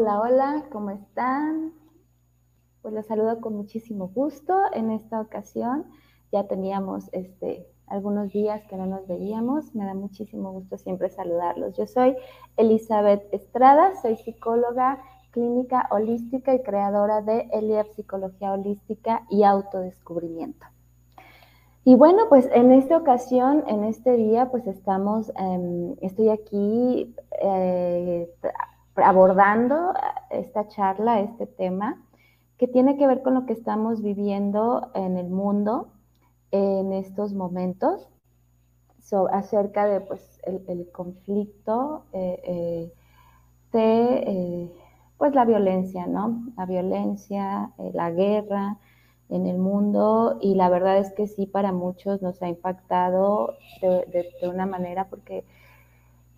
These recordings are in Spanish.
Hola, hola, ¿cómo están? Pues los saludo con muchísimo gusto. En esta ocasión ya teníamos este, algunos días que no nos veíamos. Me da muchísimo gusto siempre saludarlos. Yo soy Elizabeth Estrada, soy psicóloga clínica holística y creadora de Eliab Psicología Holística y Autodescubrimiento. Y bueno, pues en esta ocasión, en este día, pues estamos, em, estoy aquí eh, abordando esta charla, este tema, que tiene que ver con lo que estamos viviendo en el mundo en estos momentos, acerca de pues, el, conflicto eh, eh, de eh, pues, la violencia, ¿no? La violencia, la guerra en el mundo y la verdad es que sí, para muchos nos ha impactado de una manera porque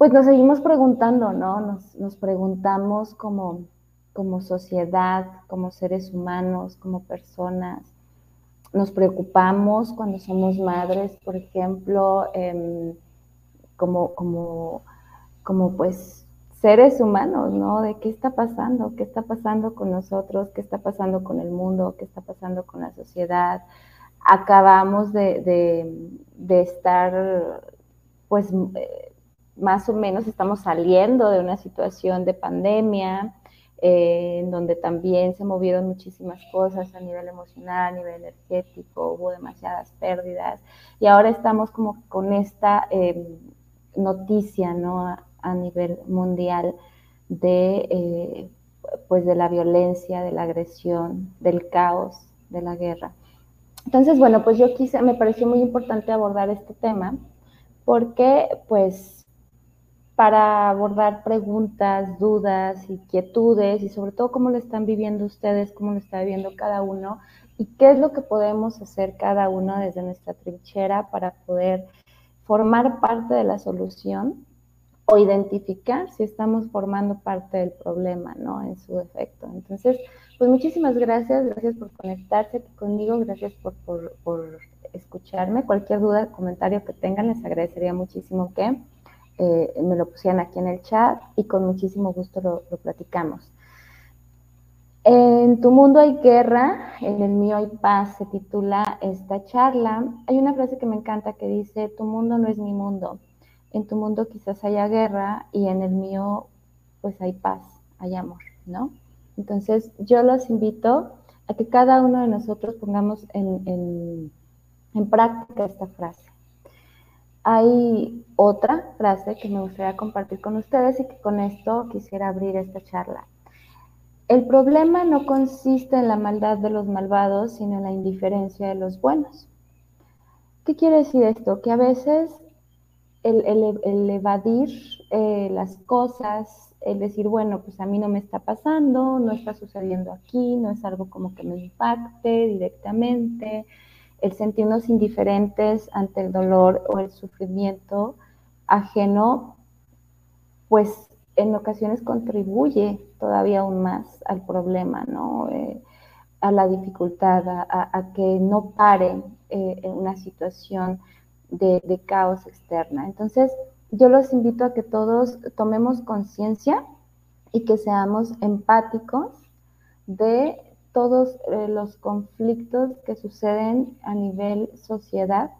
pues nos seguimos preguntando, ¿no? Nos, preguntamos como, como sociedad, como seres humanos, como personas. Nos preocupamos cuando somos madres, por ejemplo, em, como, como, como pues seres humanos, ¿no? De qué está pasando, qué está pasando con nosotros, qué está pasando con el mundo, qué está pasando con la sociedad. Acabamos de, de estar, pues, más o menos estamos saliendo de una situación de pandemia, eh, en donde también se movieron muchísimas cosas a nivel emocional, a nivel energético, hubo demasiadas pérdidas y ahora estamos como con esta eh, noticia ¿no? a, nivel mundial de, eh, pues de la violencia, de la agresión, del caos, de la guerra. Entonces, bueno, pues yo quise, me pareció muy importante abordar este tema porque pues para abordar preguntas, dudas, inquietudes y sobre todo cómo lo están viviendo ustedes, cómo lo está viviendo cada uno y qué es lo que podemos hacer cada uno desde nuestra trinchera para poder formar parte de la solución o identificar si estamos formando parte del problema, ¿no? En su efecto. Entonces, pues muchísimas gracias, gracias por conectarse conmigo, gracias por, por, por escucharme. Cualquier duda, comentario que tengan, les agradecería muchísimo que eh, me lo pusieran aquí en el chat y con muchísimo gusto lo, platicamos. En tu mundo hay guerra, en el mío hay paz, se titula esta charla. Hay una frase que me encanta que dice, tu mundo no es mi mundo. En tu mundo quizás haya guerra y en el mío pues hay paz, hay amor, ¿no? Entonces yo los invito a que cada uno de nosotros pongamos en práctica esta frase hay otra frase que me gustaría compartir con ustedes y que con esto quisiera abrir esta charla. El problema no consiste en la maldad de los malvados, sino en la indiferencia de los buenos. ¿Qué quiere decir esto? Que a veces el, evadir eh, las cosas, el decir, bueno, pues a mí no me está pasando, no está sucediendo aquí, no es algo como que me impacte directamente, el sentirnos indiferentes ante el dolor o el sufrimiento ajeno, pues en ocasiones contribuye todavía aún más al problema, ¿no? Eh, a la dificultad, a, que no pare eh, una situación de, de caos externa. Entonces, yo los invito a que todos tomemos conciencia y que seamos empáticos de todos eh, los conflictos que suceden a nivel sociedad,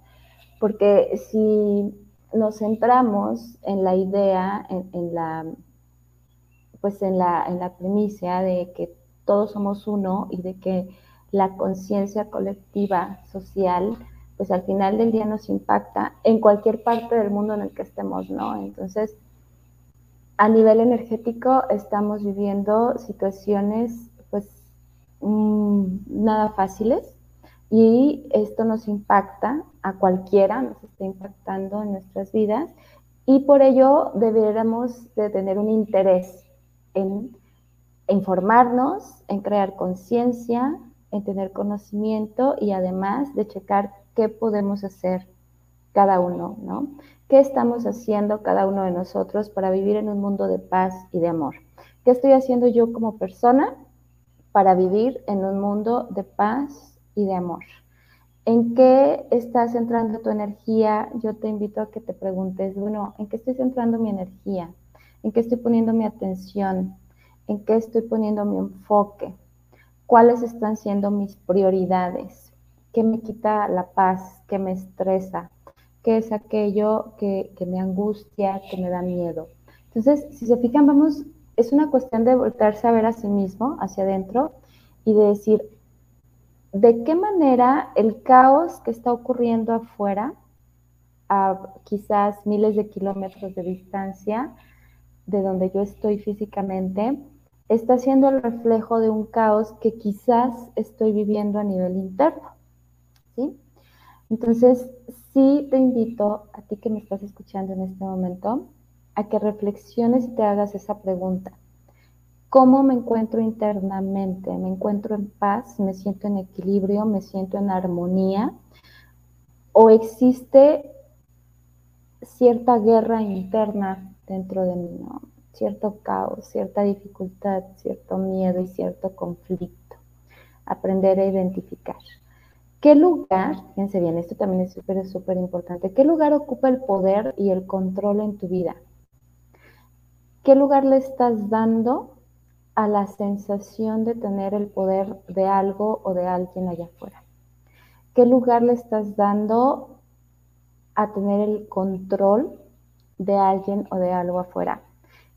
porque si nos centramos en la idea, en, la pues en la, en la premisa de que todos somos uno y de que la conciencia colectiva social, pues al final del día nos impacta en cualquier parte del mundo en el que estemos, ¿no? Entonces, a nivel energético estamos viviendo situaciones nada fáciles y esto nos impacta a cualquiera, nos está impactando en nuestras vidas y por ello deberíamos de tener un interés en informarnos, en crear conciencia, en tener conocimiento y además de checar qué podemos hacer cada uno, ¿no? ¿Qué estamos haciendo cada uno de nosotros para vivir en un mundo de paz y de amor? ¿Qué estoy haciendo yo como persona para vivir en un mundo de paz y de amor. ¿En qué estás centrando tu energía? Yo te invito a que te preguntes, bueno, ¿en qué estoy centrando mi energía? ¿En qué estoy poniendo mi atención? en qué estoy poniendo mi enfoque, cuáles están siendo mis prioridades, qué me quita la paz, qué me estresa, qué es aquello que, que me angustia, que me da miedo. Entonces, si se fijan, vamos, es una cuestión de voltearse a ver a sí mismo, hacia adentro, y de decir, ¿de qué manera el caos que está ocurriendo afuera, a quizás miles de kilómetros de distancia de donde yo estoy físicamente, está siendo el reflejo de un caos que quizás estoy viviendo a nivel interno. ¿sí? Entonces, sí te invito a ti que me estás escuchando en este momento a que reflexiones y te hagas esa pregunta. ¿Cómo me encuentro internamente? ¿Me encuentro en paz? ¿Me siento en equilibrio? ¿Me siento en armonía? ¿O existe cierta guerra interna dentro de mí? ¿no? cierto caos, cierta dificultad, cierto miedo y cierto conflicto. Aprender a identificar. ¿Qué lugar, fíjense bien, esto también es súper, súper importante, qué lugar ocupa el poder y el control en tu vida? ¿Qué lugar le estás dando a la sensación de tener el poder de algo o de alguien allá afuera? ¿Qué lugar le estás dando a tener el control de alguien o de algo afuera?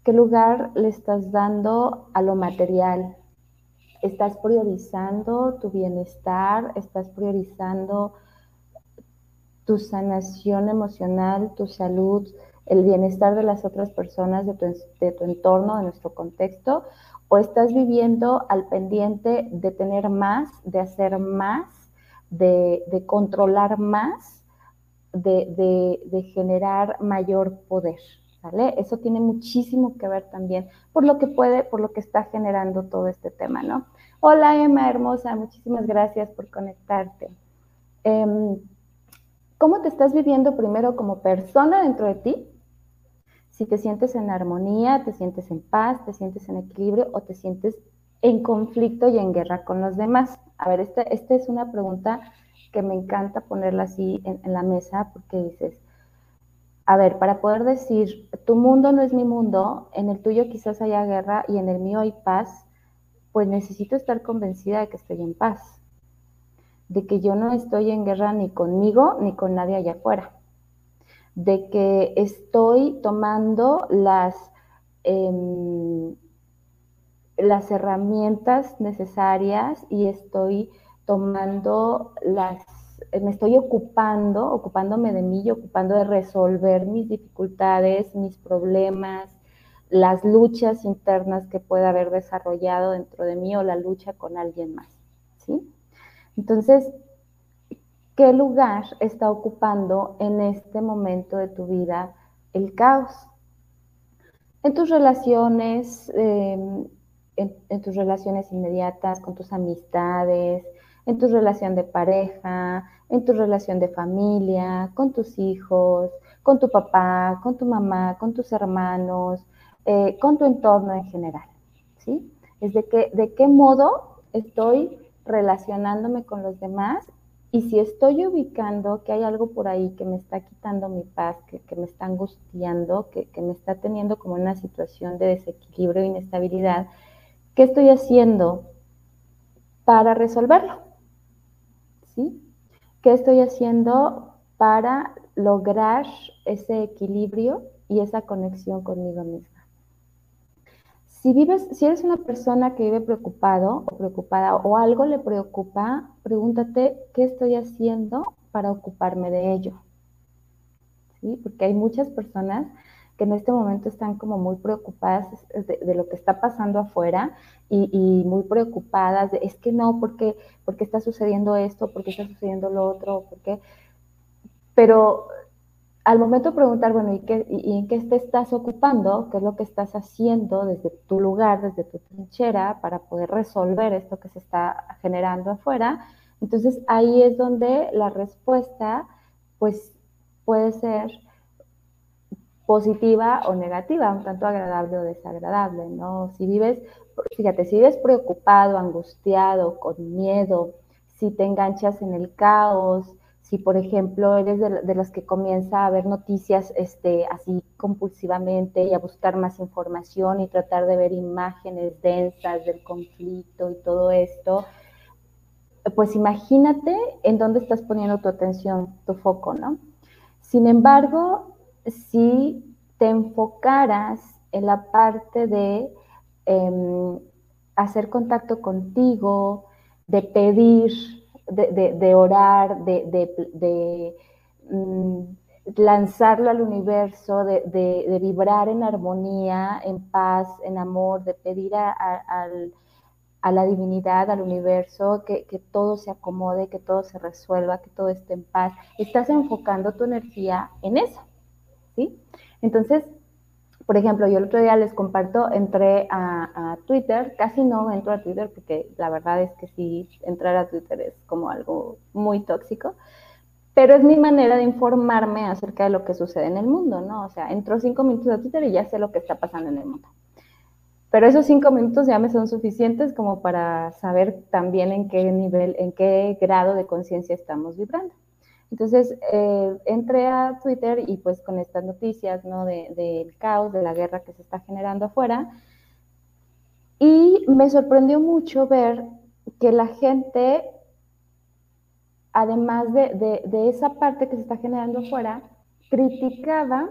¿Qué lugar le estás dando a lo material? ¿Estás priorizando tu bienestar? ¿Estás priorizando tu sanación emocional, tu salud, el bienestar de las otras personas, de tu, entorno, de nuestro contexto? ¿O estás viviendo al pendiente de tener más, de hacer más, de, controlar más, de generar mayor poder? Eso tiene muchísimo que ver también por lo que puede, por lo que está generando todo este tema, ¿no? Hola Emma, hermosa, muchísimas gracias por conectarte. Em, ¿Cómo te estás viviendo primero como persona dentro de ti? Si te sientes en armonía, te sientes en paz, te sientes en equilibrio o te sientes en conflicto y en guerra con los demás. A ver, esta, esta es una pregunta que me encanta ponerla así en la mesa porque dices, a ver, para poder decir, tu mundo no es mi mundo, en el tuyo quizás haya guerra y en el mío hay paz, pues necesito estar convencida de que estoy en paz, de que yo no estoy en guerra ni conmigo ni con nadie allá afuera, de que estoy tomando las, em, las herramientas necesarias y estoy tomando las me estoy ocupando, ocupándome de mí y ocupando de resolver mis dificultades, mis problemas, las luchas internas que pueda haber desarrollado dentro de mí o la lucha con alguien más, ¿sí? Entonces, ¿qué lugar está ocupando en este momento de tu vida el caos? En tus relaciones, em, en tus relaciones inmediatas, con tus amistades, en tu relación de pareja, en tu relación de familia, con tus hijos, con tu papá, con tu mamá, con tus hermanos, eh, con tu entorno en general. ¿sí? Es de, que, de qué modo estoy relacionándome con los demás y si estoy ubicando que hay algo por ahí que me está quitando mi paz, que, me está angustiando, que, que, me está teniendo como una situación de desequilibrio e inestabilidad, ¿qué estoy haciendo para resolverlo? ¿sí? ¿Qué estoy haciendo para lograr ese equilibrio y esa conexión conmigo misma? Si vives, si eres una persona que vive preocupado o preocupada o algo le preocupa, pregúntate qué estoy haciendo para ocuparme de ello. ¿Sí? Porque hay muchas personas que en este momento están como muy preocupadas de, lo que está pasando afuera y, muy preocupadas de, es que no, porque qué está sucediendo esto? ¿Por qué está sucediendo lo otro? ¿Por qué? Pero al momento de preguntar, bueno, ¿y, qué, y, en qué te estás ocupando? ¿Qué es lo que estás haciendo desde tu lugar, desde tu trinchera, para poder resolver esto que se está generando afuera? Entonces ahí es donde la respuesta, pues, puede ser positiva o negativa, un tanto agradable o desagradable, ¿no? Si vives, fíjate, si vives preocupado, angustiado, con miedo, si te enganchas en el caos, si por ejemplo eres de, las que comienza a ver noticias este, así compulsivamente y a buscar más información y tratar de ver imágenes densas del conflicto y todo esto, pues imagínate en dónde estás poniendo tu atención, tu foco, ¿no? Sin embargo, si te enfocaras en la parte de em, hacer contacto contigo, de pedir, de, orar, de, mm, lanzarlo al universo, de, vibrar en armonía, en paz, en amor, de pedir a, la divinidad, al universo, que, que, todo se acomode, que todo se resuelva, que todo esté en paz. Estás enfocando tu energía en eso, ¿sí? Entonces, por ejemplo, yo el otro día les comparto, entré a, Twitter, casi no entro a Twitter porque la verdad es que sí, entrar a Twitter es como algo muy tóxico, pero es mi manera de informarme acerca de lo que sucede en el mundo, ¿no? O sea, entro cinco minutos a Twitter y ya sé lo que está pasando en el mundo. Pero esos cinco minutos ya me son suficientes como para saber también en qué nivel, en qué grado de conciencia estamos vibrando. Entonces eh, entré a Twitter y pues con estas noticias ¿no? del de, caos, de la guerra que se está generando afuera, y me sorprendió mucho ver que la gente, además de, de esa parte que se está generando afuera, criticaba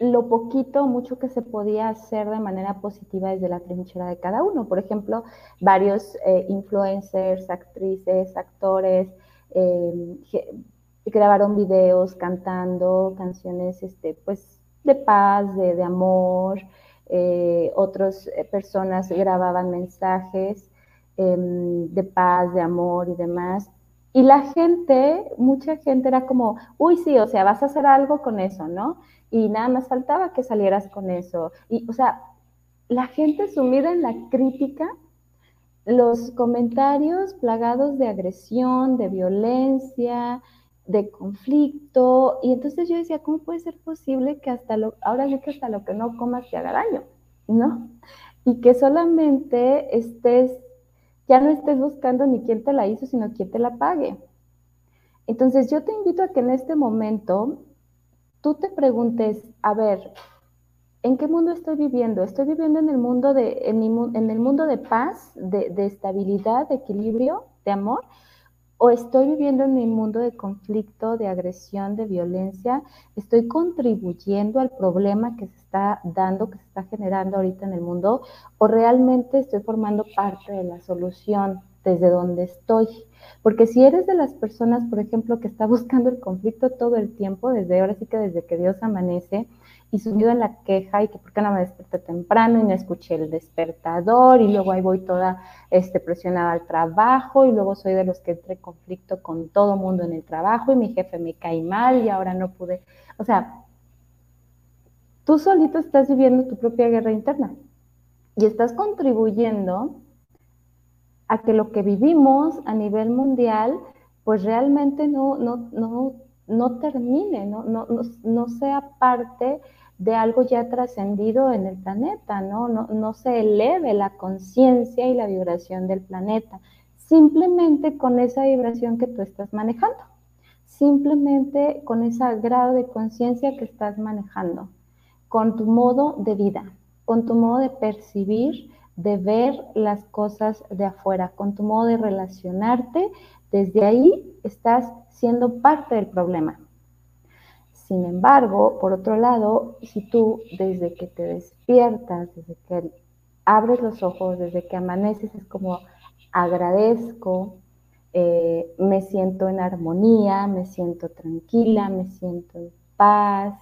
lo poquito mucho que se podía hacer de manera positiva desde la trinchera de cada uno. Por ejemplo, varios eh, influencers, actrices, actores, eh, grabaron videos cantando canciones este, pues, de paz, de, amor, eh, otras eh, personas grababan mensajes em, de paz, de amor y demás. Y la gente, mucha gente era como, uy, sí, o sea, vas a hacer algo con eso, ¿no? Y nada más faltaba que salieras con eso. Y, o sea, la gente sumida en la crítica los comentarios plagados de agresión, de violencia, de conflicto. Y entonces yo decía, ¿cómo puede ser posible que hasta lo, ahora sí que hasta lo que no comas te haga daño? ¿No? Y que solamente estés, ya no estés buscando ni quién te la hizo, sino quién te la pague. Entonces yo te invito a que en este momento tú te preguntes, a ver, ¿En qué mundo estoy viviendo? ¿Estoy viviendo en el mundo de, en, el mundo de paz, de, estabilidad, de equilibrio, de amor? ¿O estoy viviendo en el mundo de conflicto, de agresión, de violencia? ¿Estoy contribuyendo al problema que se está dando, que se está generando ahorita en el mundo? ¿O realmente estoy formando parte de la solución desde donde estoy? Porque si eres de las personas, por ejemplo, que está buscando el conflicto todo el tiempo, desde ahora sí que desde que Dios amanece, y subido en la queja y que por qué no me desperté temprano y no escuché el despertador y luego ahí voy toda este, presionada al trabajo y luego soy de los que entré en conflicto con todo mundo en el trabajo y mi jefe me cae mal y ahora no pude, o sea, tú solito estás viviendo tu propia guerra interna y estás contribuyendo a que lo que vivimos a nivel mundial pues realmente no, no, no, no termine, no, no, no, no sea parte de algo ya trascendido en el planeta, ¿no? No, se eleve la conciencia y la vibración del planeta, simplemente con esa vibración que tú estás manejando, simplemente con ese grado de conciencia que estás manejando, con tu modo de vida, con tu modo de percibir, de ver las cosas de afuera, con tu modo de relacionarte, desde ahí estás siendo parte del problema. Sin embargo, por otro lado, si tú desde que te despiertas, desde que abres los ojos, desde que amaneces, es como agradezco, eh, me siento en armonía, me siento tranquila, me siento en paz,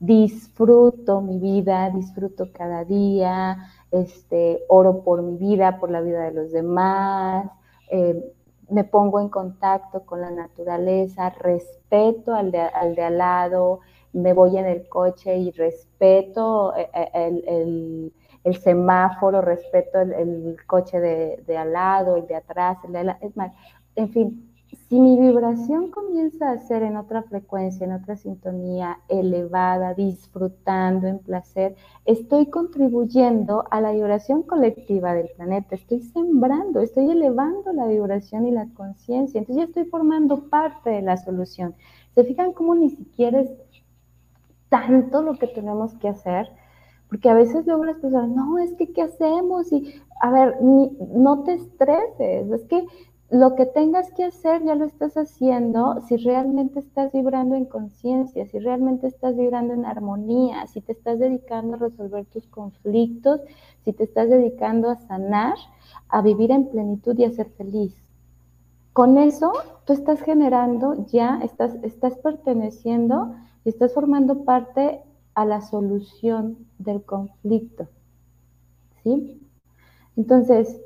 disfruto mi vida, disfruto cada día, este, oro por mi vida, por la vida de los demás, eh, me pongo en contacto con la naturaleza, respeto al de, al, lado, me voy en el coche y respeto eh, eh, el, semáforo, respeto el, coche de, al lado, el de atrás, el de es más, en fin, Si mi vibración comienza a ser en otra frecuencia, en otra sintonía elevada, disfrutando en placer, estoy contribuyendo a la vibración colectiva del planeta, estoy sembrando, estoy elevando la vibración y la conciencia, entonces ya estoy formando parte de la solución. ¿Se fijan cómo ni siquiera es tanto lo que tenemos que hacer? Porque a veces luego las personas, no, es que ¿qué hacemos? Y, a ver, no te estreses, es que lo que tengas que hacer ya lo estás haciendo si realmente estás vibrando en conciencia, si realmente estás vibrando en armonía, si te estás dedicando a resolver tus conflictos, si te estás dedicando a sanar, a vivir en plenitud y a ser feliz. Con eso tú estás generando ya, estás, estás perteneciendo y estás formando parte a la solución del conflicto. ¿Sí? Entonces,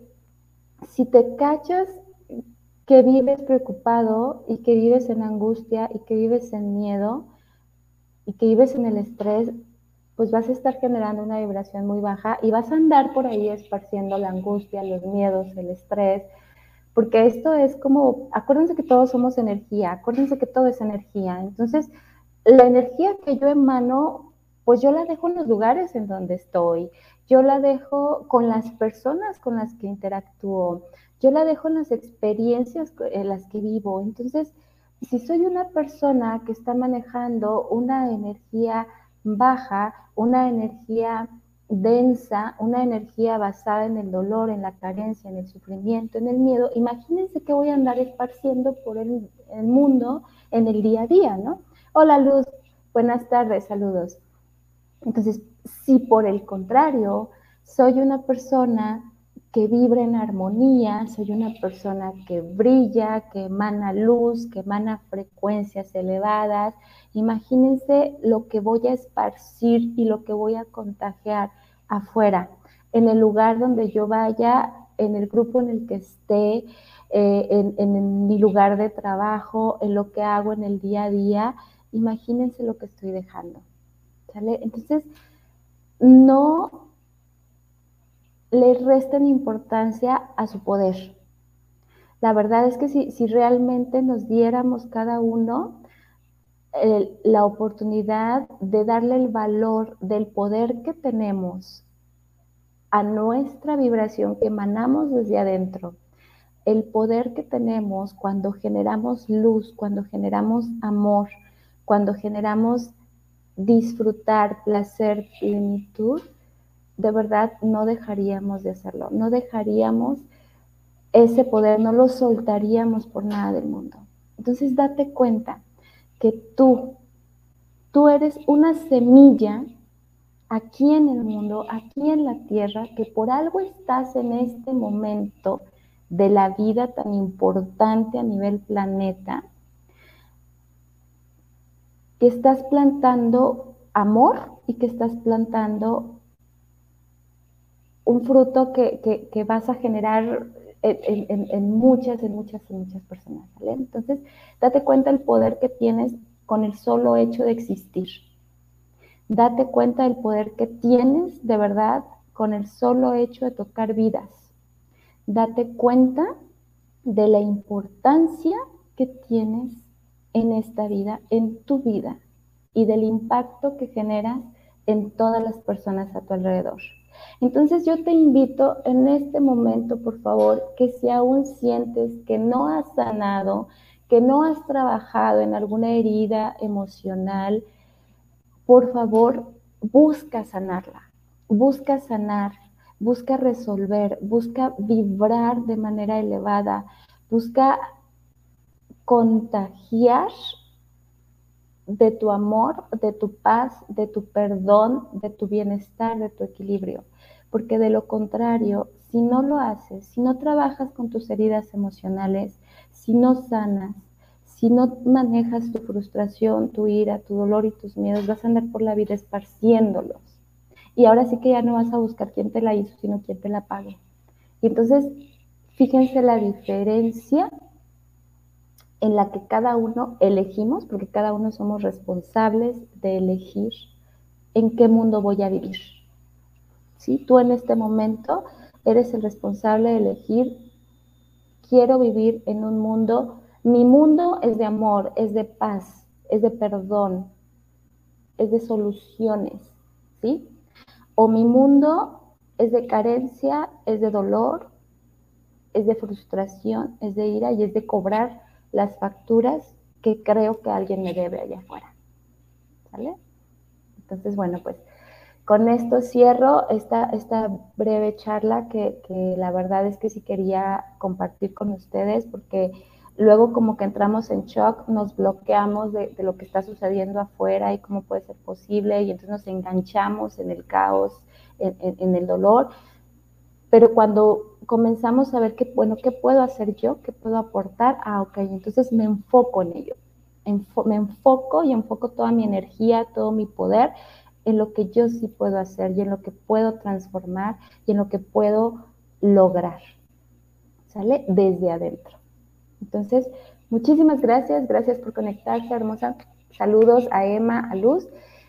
si te cachas que vives preocupado y que vives en angustia y que vives en miedo y que vives en el estrés, pues vas a estar generando una vibración muy baja y vas a andar por ahí esparciendo la angustia, los miedos, el estrés, porque esto es como, acuérdense que todos somos energía, acuérdense que todo es energía. Entonces, la energía que yo emano, pues yo la dejo en los lugares en donde estoy, yo la dejo con las personas con las que interactúo, yo la dejo en las experiencias en las que vivo. Entonces, si soy una persona que está manejando una energía baja, una energía densa, una energía basada en el dolor, en la carencia, en el sufrimiento, en el miedo, imagínense que voy a andar esparciendo por el, el mundo en el día a día, ¿no? Hola Luz, buenas tardes, saludos. Entonces, si por el contrario soy una persona que vibra en armonía, soy una persona que brilla, que emana luz, que emana frecuencias elevadas. Imagínense lo que voy a esparcir y lo que voy a contagiar afuera, en el lugar donde yo vaya, en el grupo en el que esté, eh, en, mi lugar de trabajo, en lo que hago en el día a día. Imagínense lo que estoy dejando. Entonces, no le resten importancia a su poder. La verdad es que si, realmente nos diéramos cada uno la oportunidad de darle el valor del poder que tenemos a nuestra vibración que emanamos desde adentro, el poder que tenemos cuando generamos luz, cuando generamos amor, cuando generamos disfrutar, placer, plenitud, de verdad no dejaríamos de hacerlo, no dejaríamos ese poder, no lo soltaríamos por nada del mundo. Entonces date cuenta que tú, tú eres una semilla aquí en el mundo, aquí en la tierra, que por algo estás en este momento de la vida tan importante a nivel planeta, que estás plantando amor y que estás plantando un fruto que, vas a generar en, muchas, en muchas, en muchas personas. Entonces, date cuenta el poder que tienes con el solo hecho de existir. Date cuenta del poder que tienes de verdad con el solo hecho de tocar vidas. Date cuenta de la importancia que tienes en esta vida, en tu vida, y del impacto que generas en todas las personas a tu alrededor. Entonces yo te invito en este momento, por favor, que si aún sientes que no has sanado, que no has trabajado en alguna herida emocional, por favor, busca sanarla, busca sanar, busca resolver, busca vibrar de manera elevada, busca contagiar de tu amor, de tu paz, de tu perdón, de tu bienestar, de tu equilibrio. Porque de lo contrario, si no lo haces, si no trabajas con tus heridas emocionales, si no sanas, si no manejas tu frustración, tu ira, tu dolor y tus miedos, vas a andar por la vida esparciéndolos. Y ahora sí que ya no vas a buscar quién te la hizo, sino quién te la pague. Y entonces, fíjense la diferencia en la que cada uno elegimos, porque cada uno somos responsables de elegir en qué mundo voy a vivir. ¿Sí? Tú en este momento eres el responsable de elegir, quiero vivir en un mundo Mi mundo es de amor, es de paz, es de perdón, es de soluciones, ¿sí? O mi mundo es de carencia, es de dolor, es de frustración, es de ira y es de cobrar las facturas que creo que alguien me debe allá afuera. ¿Sale? Entonces, bueno, pues con esto cierro esta, esta breve charla que, que la verdad es que sí quería compartir con ustedes porque luego como que entramos en shock, nos bloqueamos de, lo que está sucediendo afuera y cómo puede ser posible y entonces nos enganchamos en el caos, en, el dolor. Pero cuando comenzamos a ver que, bueno, ¿qué puedo hacer yo? ¿Qué puedo aportar? Ah, ok, entonces me enfoco en ello. me enfoco y enfoco toda mi energía, todo mi poder en lo que yo sí puedo hacer y en lo que puedo transformar y en lo que puedo lograr. ¿Sale? Desde adentro. Entonces, muchísimas gracias, gracias por conectarse, hermosa. Saludos a Emma, a Luz.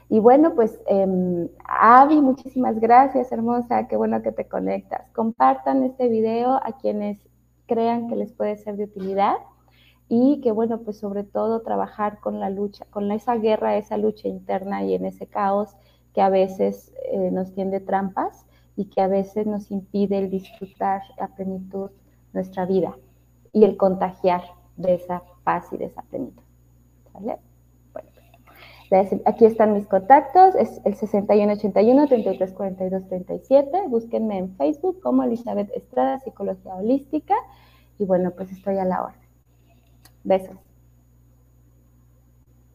Y bueno, pues eh, Avi, muchísimas gracias, hermosa, qué bueno que te conectas. Compartan este video a quienes crean que les puede ser de utilidad y que bueno, pues sobre todo trabajar con la lucha, con esa guerra, esa lucha interna y en ese caos que a veces eh, nos tiende trampas y que a veces nos impide el disfrutar a plenitud nuestra vida y el contagiar de esa paz y de esa plenitud. ¿Vale? Aquí están mis contactos, es el 6181 3342 37. Búsquenme en Facebook como Elizabeth Estrada, Psicología Holística. Y bueno, pues estoy a la orden. Besos.